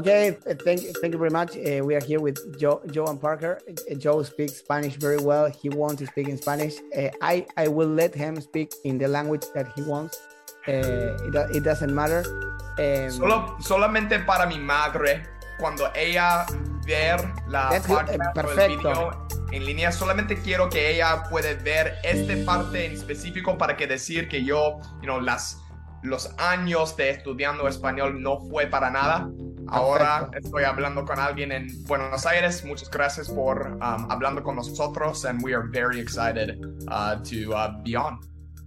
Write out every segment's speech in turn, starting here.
Okay, thank thank you very much. Uh, we are here with Joe, Joe and Parker. Uh, Joe speaks Spanish very well. He wants to speak in Spanish. Uh, I I will let him speak in the language that he wants. Uh, it, it, doesn't matter. Um, Solo, solamente para mi madre, cuando ella ver la parte del video en línea, solamente quiero que ella pueda ver esta parte en específico para que decir que yo, you know, las los años de estudiando español no fue para nada. Ahora estoy hablando con alguien en Buenos Aires. Muchas gracias por um, hablando con nosotros, and we are very excited uh, to uh, be on.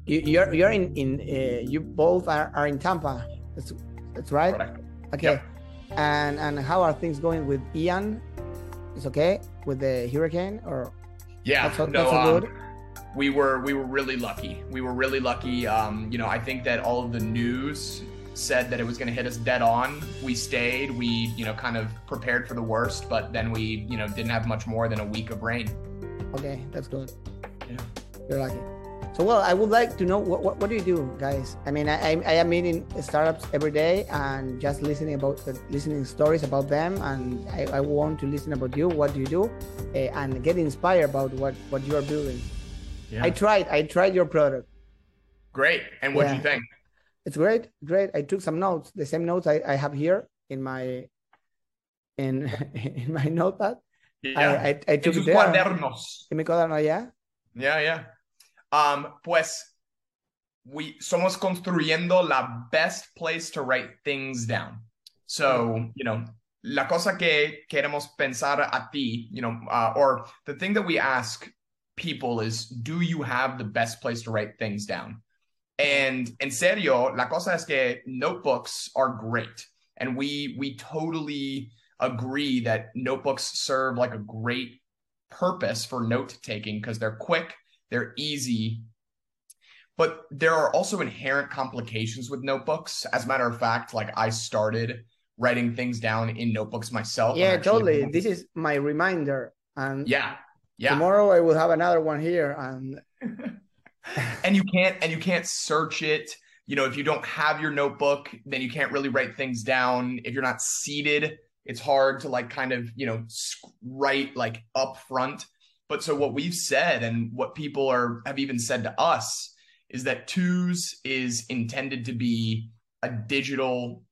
You're you're in in uh, you both are, are in Tampa. That's that's right. Correct. Okay. Yep. And and how are things going with Ian? It's okay with the hurricane or? Yeah, that's, no, that's um, good we were we were really lucky. We were really lucky. Um, you know, I think that all of the news said that it was going to hit us dead on. We stayed. We you know kind of prepared for the worst, but then we you know didn't have much more than a week of rain. Okay, that's good. Yeah, you're lucky. So well, I would like to know what, what, what do you do, guys? I mean, I, I am meeting startups every day and just listening about uh, listening stories about them, and I, I want to listen about you. What do you do, uh, and get inspired about what what you are building. Yeah. I tried. I tried your product. Great. And what do yeah. you think? It's great. Great. I took some notes. The same notes I, I have here in my in in my notepad. Yeah. I, I, I took en tus cuadernos. En mi cuaderno, yeah. Yeah, yeah. Um, pues we somos construyendo la best place to write things down. So, you know, la cosa que queremos pensar a ti, you know, uh, or the thing that we ask people is do you have the best place to write things down? And en serio, la cosa es que notebooks are great. And we we totally agree that notebooks serve like a great purpose for note taking because they're quick, they're easy. But there are also inherent complications with notebooks. As a matter of fact, like I started writing things down in notebooks myself. Yeah, totally. This is my reminder. And yeah, yeah. Tomorrow I will have another one here and and you can't and you can't search it. You know, if you don't have your notebook, then you can't really write things down. If you're not seated, it's hard to like kind of, you know, write like up front. But so what we've said and what people are have even said to us is that twos is intended to be a digital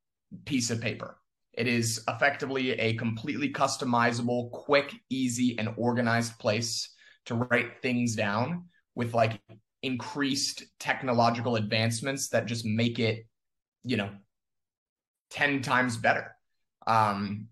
piece of paper. It is effectively a completely customizable, quick, easy, and organized place to write things down with like increased technological advancements that just make it, you know, 10 times better. Um,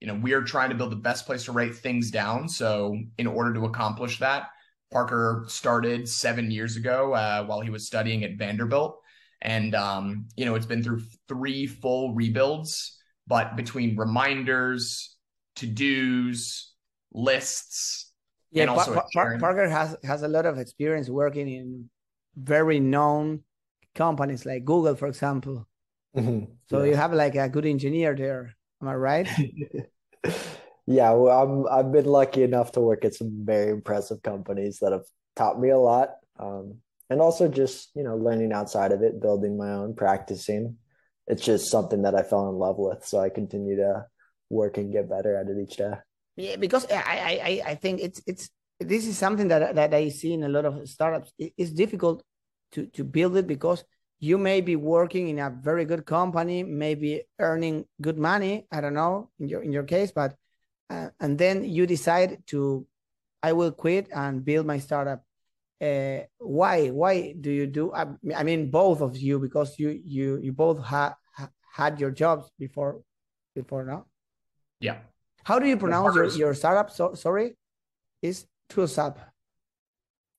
you know, we are trying to build the best place to write things down. So, in order to accomplish that, Parker started seven years ago uh, while he was studying at Vanderbilt. And, um, you know, it's been through three full rebuilds but between reminders, to dos, lists, yeah, pa- pa- Parker has has a lot of experience working in very known companies like Google, for example. Mm-hmm. So yeah. you have like a good engineer there. Am I right? yeah, well, I'm I've been lucky enough to work at some very impressive companies that have taught me a lot. Um, and also just you know learning outside of it, building my own, practicing it's just something that I fell in love with. So I continue to work and get better at it each day. Yeah, because I I I think it's it's this is something that that I see in a lot of startups. It's difficult to to build it because you may be working in a very good company, maybe earning good money. I don't know in your in your case, but uh, and then you decide to I will quit and build my startup. Uh, why why do you do I, I, mean both of you because you you you both had had your jobs before before now? Yeah. How do you pronounce your, your startup so sorry is TwoSap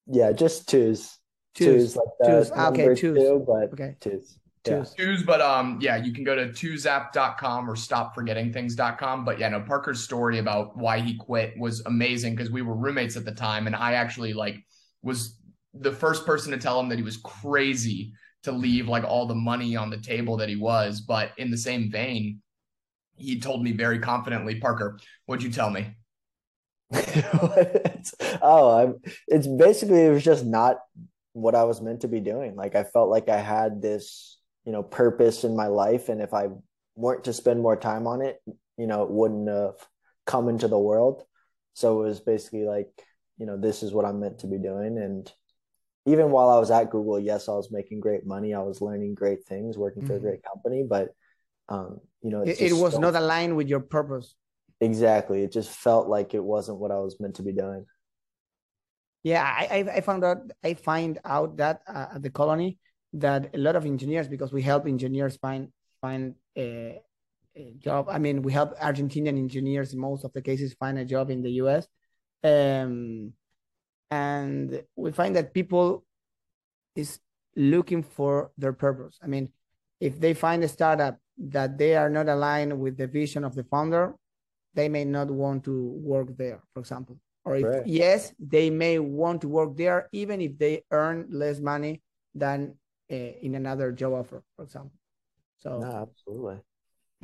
yeah just twos twos, twos like twos. okay twos two, but okay. twos yeah. Twos, but um, yeah, you can go to twosapp.com or stopforgettingthings.com. But yeah, no, Parker's story about why he quit was amazing because we were roommates at the time, and I actually like was the first person to tell him that he was crazy to leave like all the money on the table that he was. But in the same vein, he told me very confidently, Parker, what'd you tell me? oh, I'm, it's basically, it was just not what I was meant to be doing. Like I felt like I had this, you know, purpose in my life. And if I weren't to spend more time on it, you know, it wouldn't have come into the world. So it was basically like, you know, this is what I'm meant to be doing. And even while I was at Google, yes, I was making great money. I was learning great things, working mm-hmm. for a mm-hmm. great company, but um, you know, it, it was felt, not aligned with your purpose. Exactly. It just felt like it wasn't what I was meant to be doing. Yeah, I I found out I find out that uh, at the colony that a lot of engineers because we help engineers find find a, a, job. I mean, we help Argentinian engineers in most of the cases find a job in the U.S. Um, and we find that people is looking for their purpose. I mean, if they find a startup that they are not aligned with the vision of the founder, they may not want to work there, for example. Or if right. yes, they may want to work there even if they earn less money than uh, in another job offer, for example. So no, absolutely.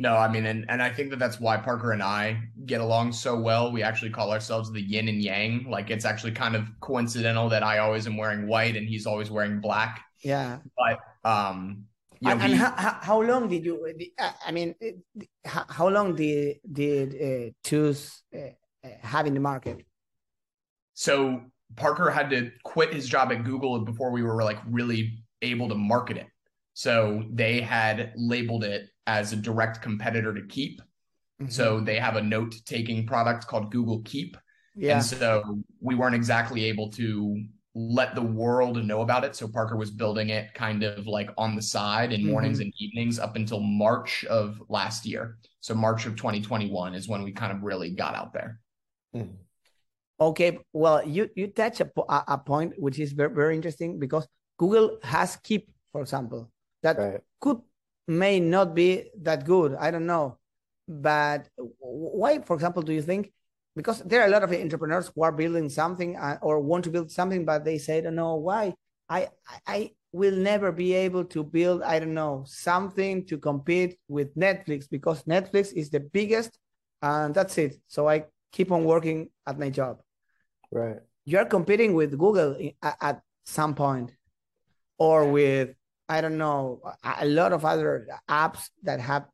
No, I mean, and, and I think that that's why Parker and I get along so well. We actually call ourselves the yin and yang. Like it's actually kind of coincidental that I always am wearing white and he's always wearing black. Yeah. But um, you know, and, he, how, how long did you? I mean, how long did did uh, twos uh, uh, have in the market? So Parker had to quit his job at Google before we were like really able to market it. So they had labeled it as a direct competitor to Keep. Mm-hmm. So they have a note taking product called Google Keep. Yeah. And so we weren't exactly able to let the world know about it. So Parker was building it kind of like on the side in mornings mm-hmm. and evenings up until March of last year. So March of 2021 is when we kind of really got out there. Mm-hmm. Okay, well, you you touch a, a point which is very very interesting because Google has Keep, for example, that right. could may not be that good. I don't know, but why, for example, do you think? Because there are a lot of entrepreneurs who are building something uh, or want to build something, but they say, I "don't know why I I will never be able to build I don't know something to compete with Netflix because Netflix is the biggest, and that's it. So I keep on working at my job." Right. You're competing with Google at, at some point or with I don't know a lot of other apps that have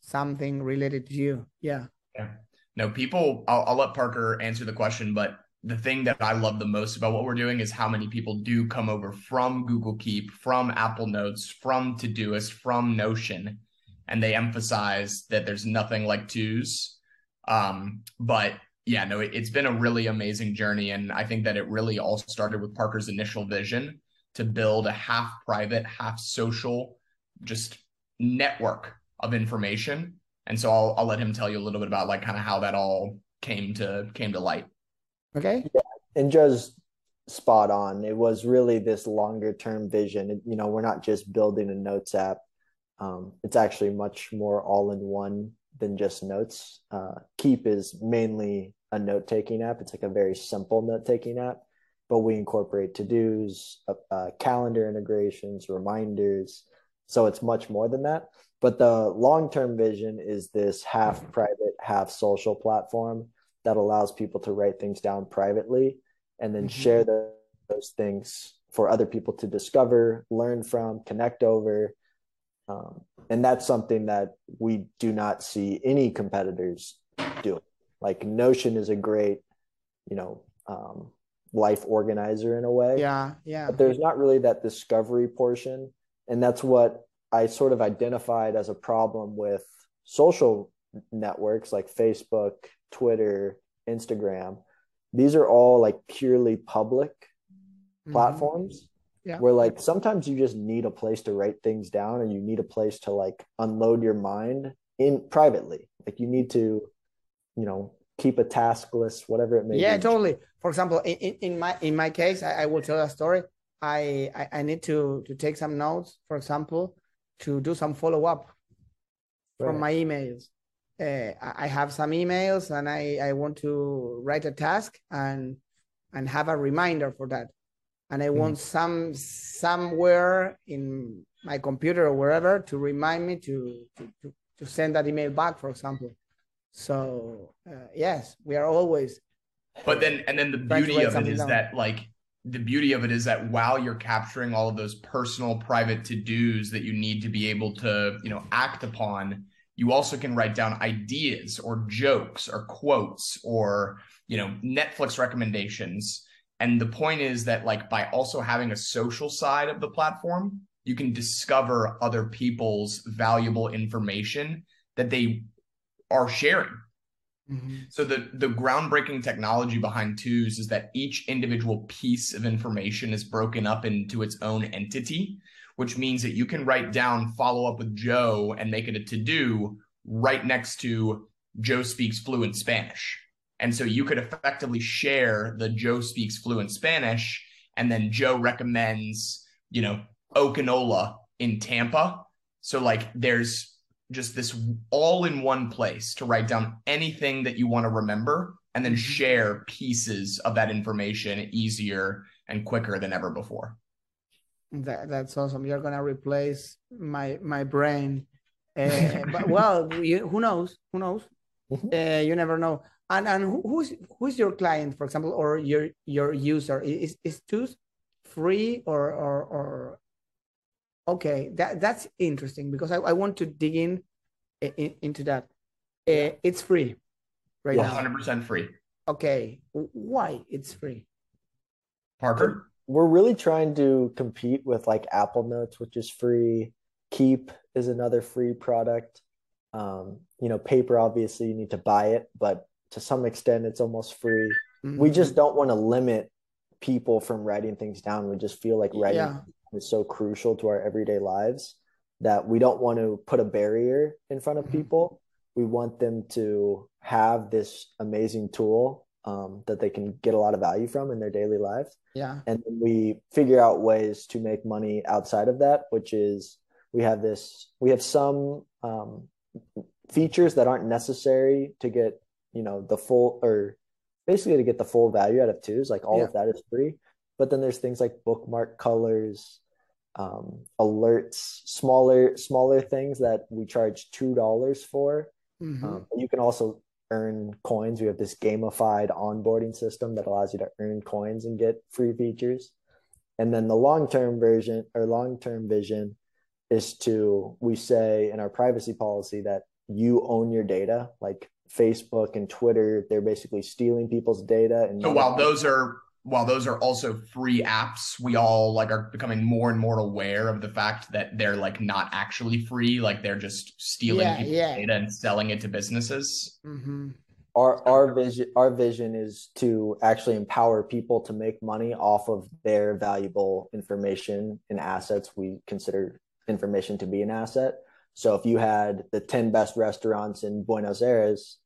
something related to you. Yeah. Yeah. No, people. I'll, I'll let Parker answer the question, but the thing that I love the most about what we're doing is how many people do come over from Google Keep, from Apple Notes, from Todoist, from Notion, and they emphasize that there's nothing like twos. Um, but yeah, no, it, it's been a really amazing journey, and I think that it really all started with Parker's initial vision to build a half private, half social, just network of information. And so I'll I'll let him tell you a little bit about like kind of how that all came to came to light. Okay. Yeah. And Joe's spot on. It was really this longer term vision. You know, we're not just building a notes app. Um, it's actually much more all in one than just notes. Uh, Keep is mainly a note taking app. It's like a very simple note taking app but we incorporate to dos, uh, uh, calendar integrations, reminders. So it's much more than that. But the long term vision is this half private, half social platform that allows people to write things down privately and then mm-hmm. share the, those things for other people to discover, learn from, connect over. Um, and that's something that we do not see any competitors do. Like Notion is a great, you know, um, life organizer in a way. Yeah, yeah. But there's not really that discovery portion. And that's what I sort of identified as a problem with social networks like Facebook, Twitter, Instagram. These are all like purely public mm-hmm. platforms. Yeah. Where like sometimes you just need a place to write things down and you need a place to like unload your mind in privately. Like you need to, you know, keep a task list, whatever it may yeah, be. totally. For example, in, in my in my case, I, I will tell a story. I, I, I need to to take some notes, for example, to do some follow up right. from my emails. Uh, I have some emails and I, I want to write a task and and have a reminder for that. And I mm. want some somewhere in my computer or wherever to remind me to, to, to, to send that email back, for example. So uh, yes, we are always. But then, and then the beauty of it is down. that like the beauty of it is that while you're capturing all of those personal private to dos that you need to be able to you know act upon you also can write down ideas or jokes or quotes or you know netflix recommendations and the point is that like by also having a social side of the platform you can discover other people's valuable information that they are sharing mm-hmm. so the the groundbreaking technology behind twos is that each individual piece of information is broken up into its own entity which means that you can write down follow up with Joe and make it a to do right next to Joe speaks fluent Spanish. And so you could effectively share the Joe speaks fluent Spanish, and then Joe recommends, you know, Okinola in Tampa. So, like, there's just this all in one place to write down anything that you want to remember and then mm-hmm. share pieces of that information easier and quicker than ever before. That, that's awesome. You're gonna replace my my brain. Uh, but well, you, who knows? Who knows? Uh, you never know. And and who's who's your client, for example, or your your user? Is is Twos free or or or? Okay, that that's interesting because I, I want to dig in, in into that. Uh, it's free, right now. Hundred percent free. Okay, why it's free? Parker we're really trying to compete with like Apple Notes, which is free. Keep is another free product. Um, you know, paper obviously you need to buy it, but to some extent it's almost free. Mm-hmm. We just don't want to limit people from writing things down. We just feel like writing yeah. Is so crucial to our everyday lives that we don't want to put a barrier in front of mm-hmm. people. We want them to have this amazing tool um, that they can get a lot of value from in their daily lives. Yeah. And we figure out ways to make money outside of that, which is we have this, we have some um, features that aren't necessary to get, you know, the full or basically to get the full value out of twos. Like all yeah. of that is free. But then there's things like bookmark colors, um, alerts, smaller, smaller things that we charge $2 for. Mm-hmm. Um, you can also earn coins. We have this gamified onboarding system that allows you to earn coins and get free features. And then the long term version or long term vision is to, we say in our privacy policy that you own your data, like Facebook and Twitter, they're basically stealing people's data. And so while those are while those are also free apps, we all like are becoming more and more aware of the fact that they're like not actually free, like they're just stealing yeah, people's yeah. data and selling it to businesses. Mm-hmm. Our our vision our vision is to actually empower people to make money off of their valuable information and assets. We consider information to be an asset. So if you had the 10 best restaurants in Buenos Aires,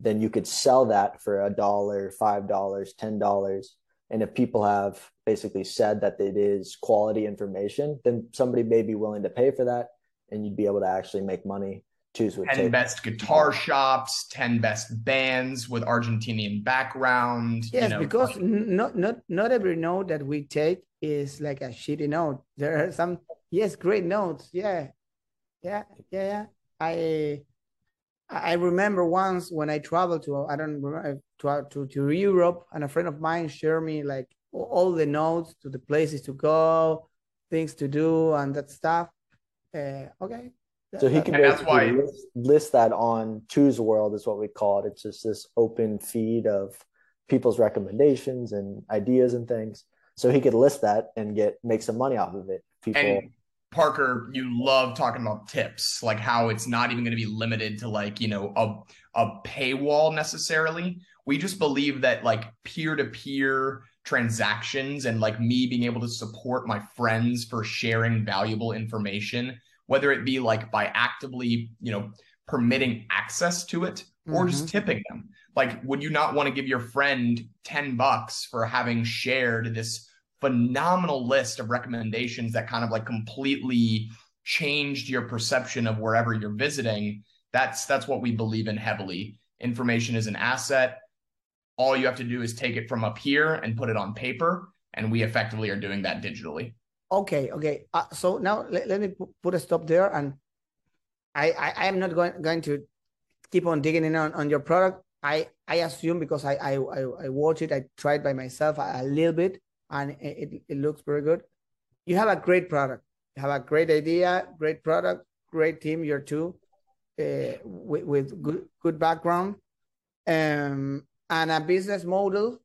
then you could sell that for a dollar, five dollars, ten dollars and if people have basically said that it is quality information, then somebody may be willing to pay for that and you'd be able to actually make money. Choose with 10 tape. best guitar shops, 10 best bands with Argentinian background. Yes, you know, because not, not, not every note that we take is like a shitty note. There are some, yes, great notes. Yeah. Yeah. Yeah. Yeah. I, I remember once when I traveled to I don't remember to to, to Europe, and a friend of mine shared me like all the notes to the places to go, things to do, and that stuff. Uh, okay. So he can basically why... list, list that on Two's World is what we call it. It's just this open feed of people's recommendations and ideas and things. So he could list that and get make some money off of it. People and Parker, you love talking about tips, like how it's not even going to be limited to like, you know, a, a paywall necessarily. We just believe that like peer to peer transactions and like me being able to support my friends for sharing valuable information, whether it be like by actively, you know, permitting access to it or mm-hmm. just tipping them. Like, would you not want to give your friend 10 bucks for having shared this phenomenal list of recommendations that kind of like completely changed your perception of wherever you're visiting that's that's what we believe in heavily information is an asset all you have to do is take it from up here and put it on paper and we effectively are doing that digitally okay okay uh, so now let, let me put a stop there and I, I i am not going going to keep on digging in on, on your product i i assume because i i i, I watch it i tried by myself a, a little bit and it, it looks very good. You have a great product. You have a great idea, great product, great team. You're two. uh, with, with good good background, um, and a business model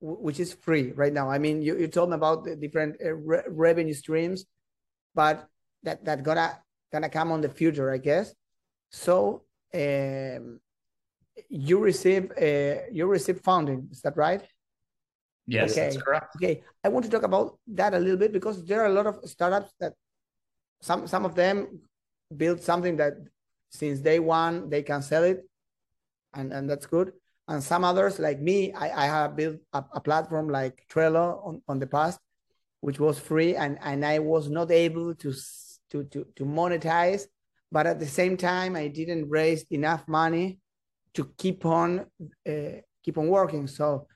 which is free right now. I mean, you, you told me about the different uh, re revenue streams, but that that gonna gonna come on the future, I guess. So um, you receive uh, you receive funding, is that right? Yes, okay. that's correct. Okay, I want to talk about that a little bit because there are a lot of startups that some some of them build something that since day one they can sell it, and and that's good and some others like me i, I have built a, a, platform like trello on, on the past which was free and, and i was not able to, to to to monetize but at the same time i didn't raise enough money to keep on uh, keep on working. So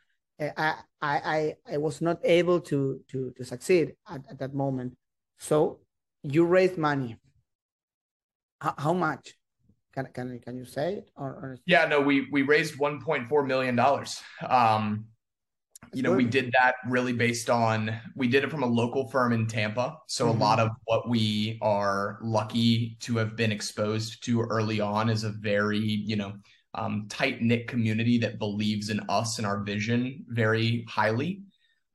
uh, I, I i was not able to to to succeed at, at that moment. So you raised money. How, how much can can can you say it? Or, or... yeah, no, we we raised 1.4 million dollars. Um, you know, we did that really based on we did it from a local firm in Tampa. So mm-hmm. a lot of what we are lucky to have been exposed to early on is a very, you know, um, tight knit community that believes in us and our vision very highly.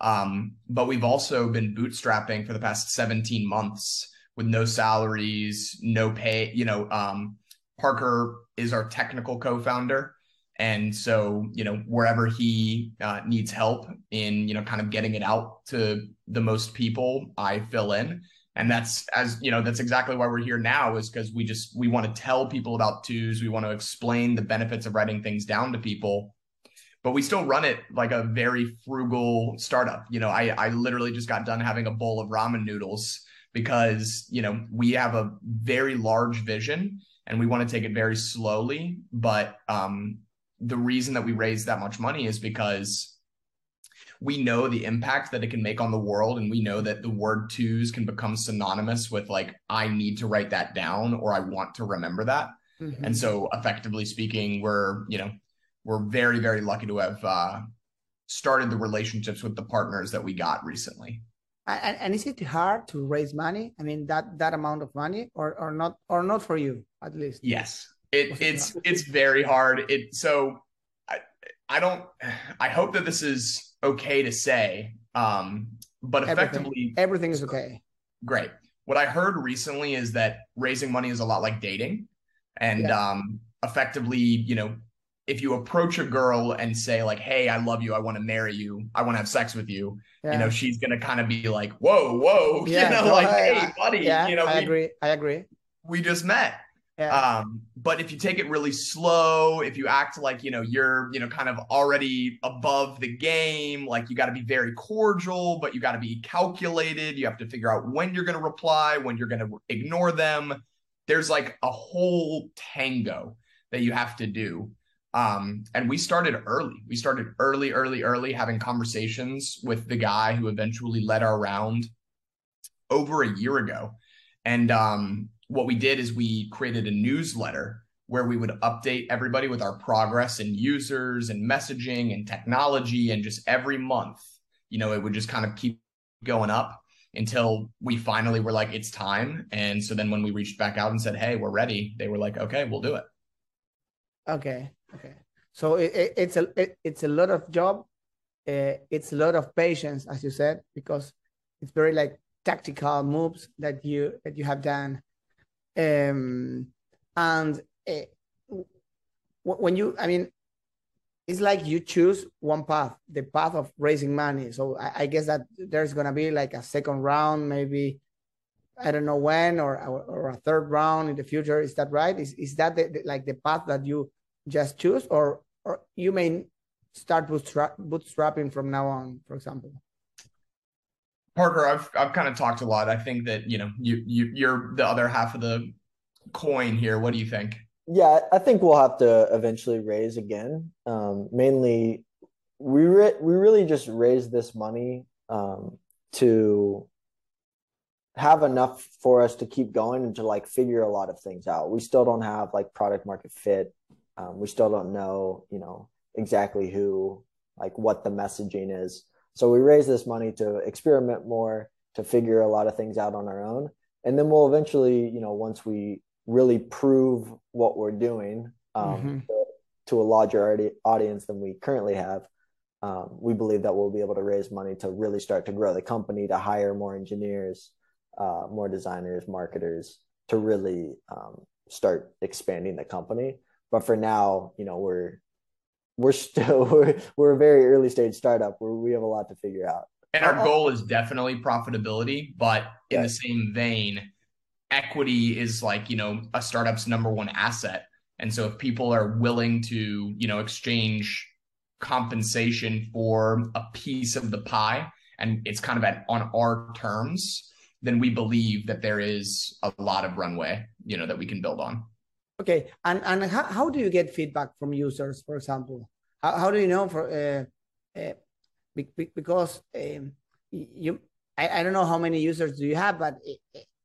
Um, but we've also been bootstrapping for the past 17 months with no salaries, no pay, you know, um, Parker is our technical co-founder. And so, you know, wherever he uh, needs help in, you know, kind of getting it out to the most people, I fill in. And that's as, you know, that's exactly why we're here now is because we just, we want to tell people about twos. We want to explain the benefits of writing things down to people. But we still run it like a very frugal startup. You know, I, I literally just got done having a bowl of ramen noodles because, you know, we have a very large vision and we want to take it very slowly. But um, the reason that we raise that much money is because we know the impact that it can make on the world, and we know that the word twos can become synonymous with like I need to write that down or I want to remember that. Mm-hmm. And so, effectively speaking, we're you know we're very very lucky to have uh, started the relationships with the partners that we got recently. And, and is it hard to raise money? I mean that that amount of money, or or not, or not for you at least? Yes, it, it's it's very hard. It so I I don't I hope that this is okay to say, um, but effectively everything, everything is okay. Great. What I heard recently is that raising money is a lot like dating, and yeah. um, effectively, you know, if you approach a girl and say like hey i love you i want to marry you i want to have sex with you yeah. you know she's gonna kind of be like whoa whoa yeah, you know no, like I, hey buddy yeah, you know i we, agree i agree we just met yeah. um but if you take it really slow if you act like you know you're you know kind of already above the game like you got to be very cordial but you got to be calculated you have to figure out when you're going to reply when you're going to ignore them there's like a whole tango that you have to do um, and we started early. We started early, early, early having conversations with the guy who eventually led our round over a year ago. And um, what we did is we created a newsletter where we would update everybody with our progress and users and messaging and technology. And just every month, you know, it would just kind of keep going up until we finally were like, it's time. And so then when we reached back out and said, hey, we're ready, they were like, okay, we'll do it. Okay. Okay. So it, it, it's a it, it's a lot of job. Uh, it's a lot of patience, as you said, because it's very like tactical moves that you that you have done. Um, and uh, when you, I mean, it's like you choose one path, the path of raising money. So I, I guess that there's gonna be like a second round, maybe I don't know when, or or a third round in the future. Is that right? Is is that the, the, like the path that you just choose, or or you may start bootstrap, bootstrapping from now on, for example? Parker, I've I've kind of talked a lot. I think that you know you you you're the other half of the coin here. What do you think? Yeah, I think we'll have to eventually raise again. Um, mainly, we re- we really just raise this money um, to have enough for us to keep going and to like figure a lot of things out. We still don't have like product market fit. Um, we still don't know, you know, exactly who, like what the messaging is. So we raise this money to experiment more, to figure a lot of things out on our own. And then we'll eventually, you know, once we really prove what we're doing um, Mm-hmm. to, to a larger audience than we currently have, um, we believe that we'll be able to raise money to really start to grow the company, to hire more engineers, uh, more designers, marketers, to really um, start expanding the company. But for now, you know, we're we're still we're we're a very early stage startup where we have a lot to figure out. And our goal is definitely profitability, but in Yeah. the same vein, equity is like, you know, a startup's number one asset. And so if people are willing to, you know, exchange compensation for a piece of the pie and it's kind of at on our terms, then we believe that there is a lot of runway, you know, that we can build on. Okay, and and how, how do you get feedback from users, for example? How, how do you know for uh, uh, be, be- because um, you I, I don't know how many users do you have, but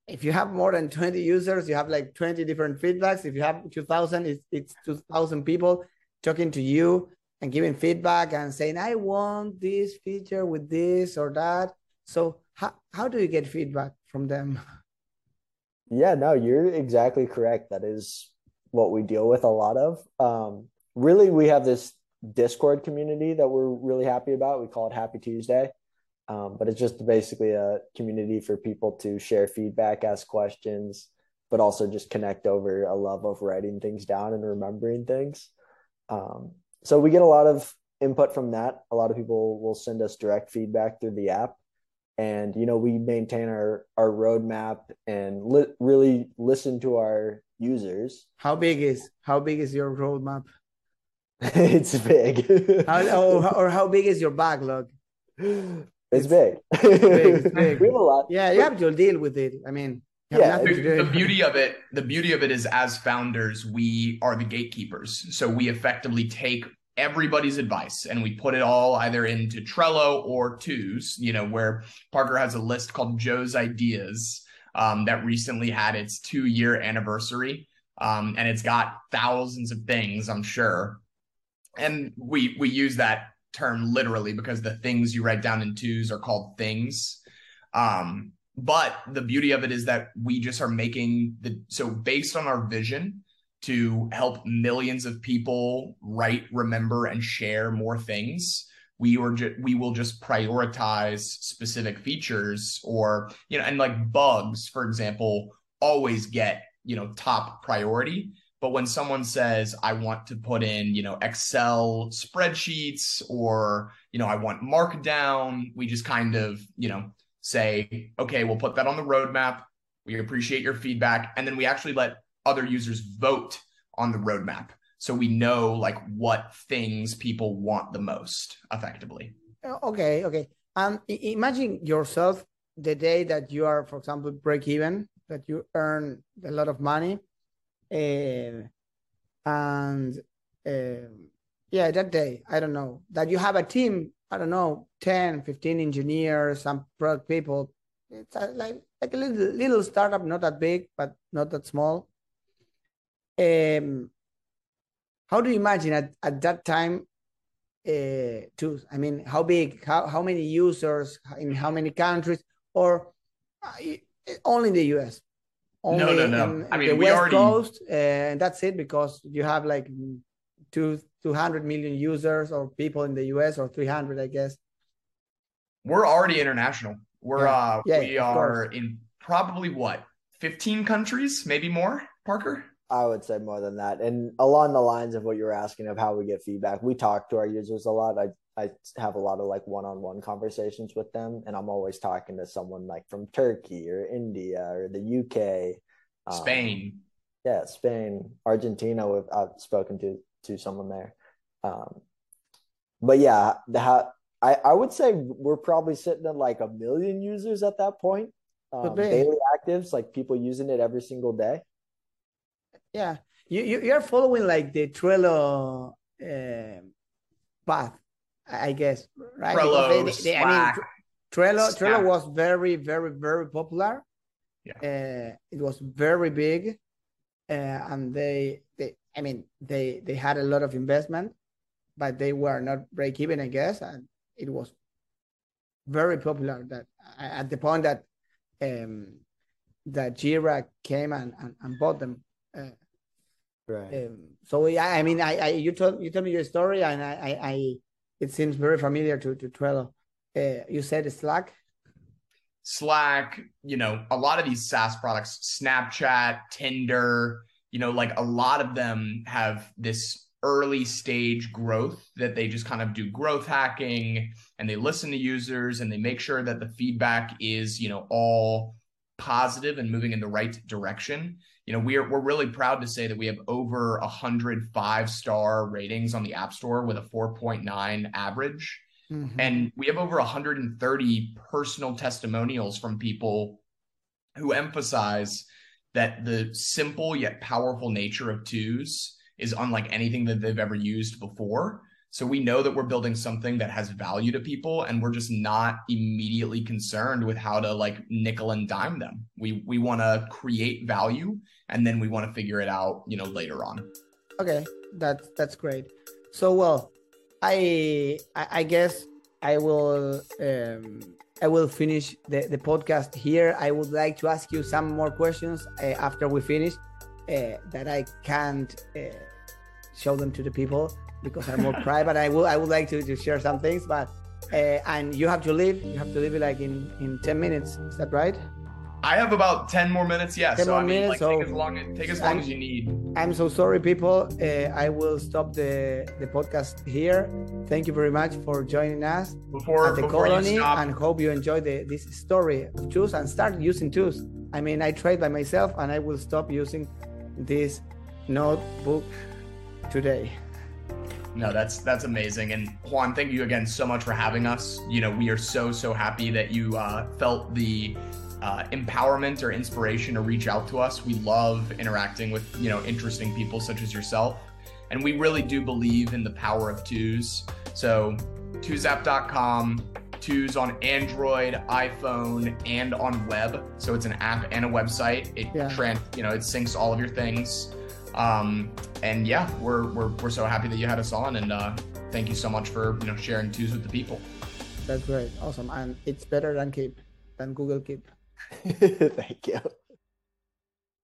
if you have more than 20 users, you have like 20 different feedbacks. If you have 2000, it's, it's 2000 people talking to you and giving feedback and saying, I want this feature with this or that. So how, how do you get feedback from them? Yeah, no, you're exactly correct. That is what we deal with a lot of. Um, really, we have this Discord community that we're really happy about. We call it Happy Tuesday. Um, but it's just basically a community for people to share feedback, ask questions, but also just connect over a love of writing things down and remembering things. Um, so we get a lot of input from that. A lot of people will send us direct feedback through the app and you know we maintain our our roadmap and li- really listen to our users How big is how big is your roadmap? it's big How, or, or how big is your backlog? it's big it's big. we have a lot Yeah, you have to deal with it. I mean, Yeah, nothing the, to do. the beauty of it the beauty of it is as founders we are the gatekeepers so we effectively take everybody's advice and we put it all either into trello or twos you know where parker has a list called joe's ideas um, that recently had its two year anniversary. Um, and it's got thousands of things i'm sure. And we we use that term literally because the things you write down in twos are called things. Um, but the beauty of it is that we just are making the so based on our vision to help millions of people write remember and share more things we were ju- we will just prioritize specific features or you know and like bugs for example always get you know top priority but when someone says i want to put in you know excel spreadsheets or you know i want markdown we just kind of you know say, okay, we'll put that on the roadmap. We appreciate your feedback. And then we actually let other users vote on the roadmap. So we know like what things people want the most effectively. Okay, okay. Um, imagine yourself the day that you are, for example, break even, that you earn a lot of money, uh, and um yeah, that day, I don't know, that you have a team, I don't know, 10, 15 engineers, some product people. It's a, like like a little little startup, not that big, but not that small. Um, how do you imagine at, at that time uh, too? I mean, how big, how, how many users in how many countries, or uh, only in the US? Only no, no. in I mean, the we West already- Coast, uh, and that's it because you have like two 200 million users or people in the US or 300, I guess. We're already international. We're Yeah. uh Yeah, we are course. in probably what 15 countries, maybe more, Parker? I would say more than that and along the lines of what you were asking of how we get feedback we talk to our users a lot i i have a lot of like one-on-one conversations with them and i'm always talking to someone like from turkey or india or the uk um, Spain. yeah, Spain, Argentina. I've spoken to to someone there, um, but yeah, the ha- I I would say we're probably sitting at like a million users at that point. Um, daily actives, like people using it every single day. Yeah, you you you're following like the Trello uh, path, I I guess, right? Trello, they- they- I mean, Slack, Trello Trello was very very very popular. Yeah. Uh, it was very big, uh, and they they I mean they they had a lot of investment, but they were not break even, I guess, and it was very popular. That at the point that um that Jira came and, and, and bought them. Uh, Right. um, so yeah, I mean, I, I you told you told me your story, and I, I, I it seems very familiar to to Trello. Uh, you said Slack. Slack, you know, a lot of these SaaS products, Snapchat, Tinder, you know, like a lot of them have this early stage growth that they just kind of do growth hacking and they listen to users and they make sure that the feedback is, you know, all positive and moving in the right direction. You know, we're we're really proud to say that we have over a hundred five star ratings on the App Store with a 4.9 average. Mm-hmm. And we have over 130 personal testimonials from people who emphasize that the simple yet powerful nature of twos is unlike anything that they've ever used before. So we know that we're building something that has value to people and we're just not immediately concerned with how to like nickel and dime them. We we want to create value and then we want to figure it out, you know, later on. Okay, that's that's great. So well, I I, guess I will um, I will finish the, the podcast here. I would like to ask you some more questions uh, after we finish uh, that I can't uh, show them to the people because I'm more private. I will I would like to, to share some things, but uh, and you have to leave. You have to leave it like in in ten minutes. Is that right? I have about 10 more minutes. Yeah. 10 so more I mean, minutes, like, so- take as long, take as long as you need. I'm so sorry, people. Uh, I will stop the the podcast here. Thank you very much for joining us Before, at the before colony, stop, and hope you enjoy the this story of twos and start using twos. I mean, I tried by myself, and I will stop using this notebook today. No, that's that's amazing. And Juan, thank you again so much for having us. You know, we are so so happy that you uh, felt the uh, empowerment or inspiration to reach out to us. We love interacting with you know interesting people such as yourself, and we really do believe in the power of twos. So, twosApp.com, twos on Android, iPhone, and on web. So it's an app and a website. It Yeah. tran you know it syncs all of your things. Um, and yeah, we're, we're we're so happy that you had us on, and uh, thank you so much for you know sharing twos with the people. That's great, awesome, and it's better than Keep, than Google Keep. Thank you.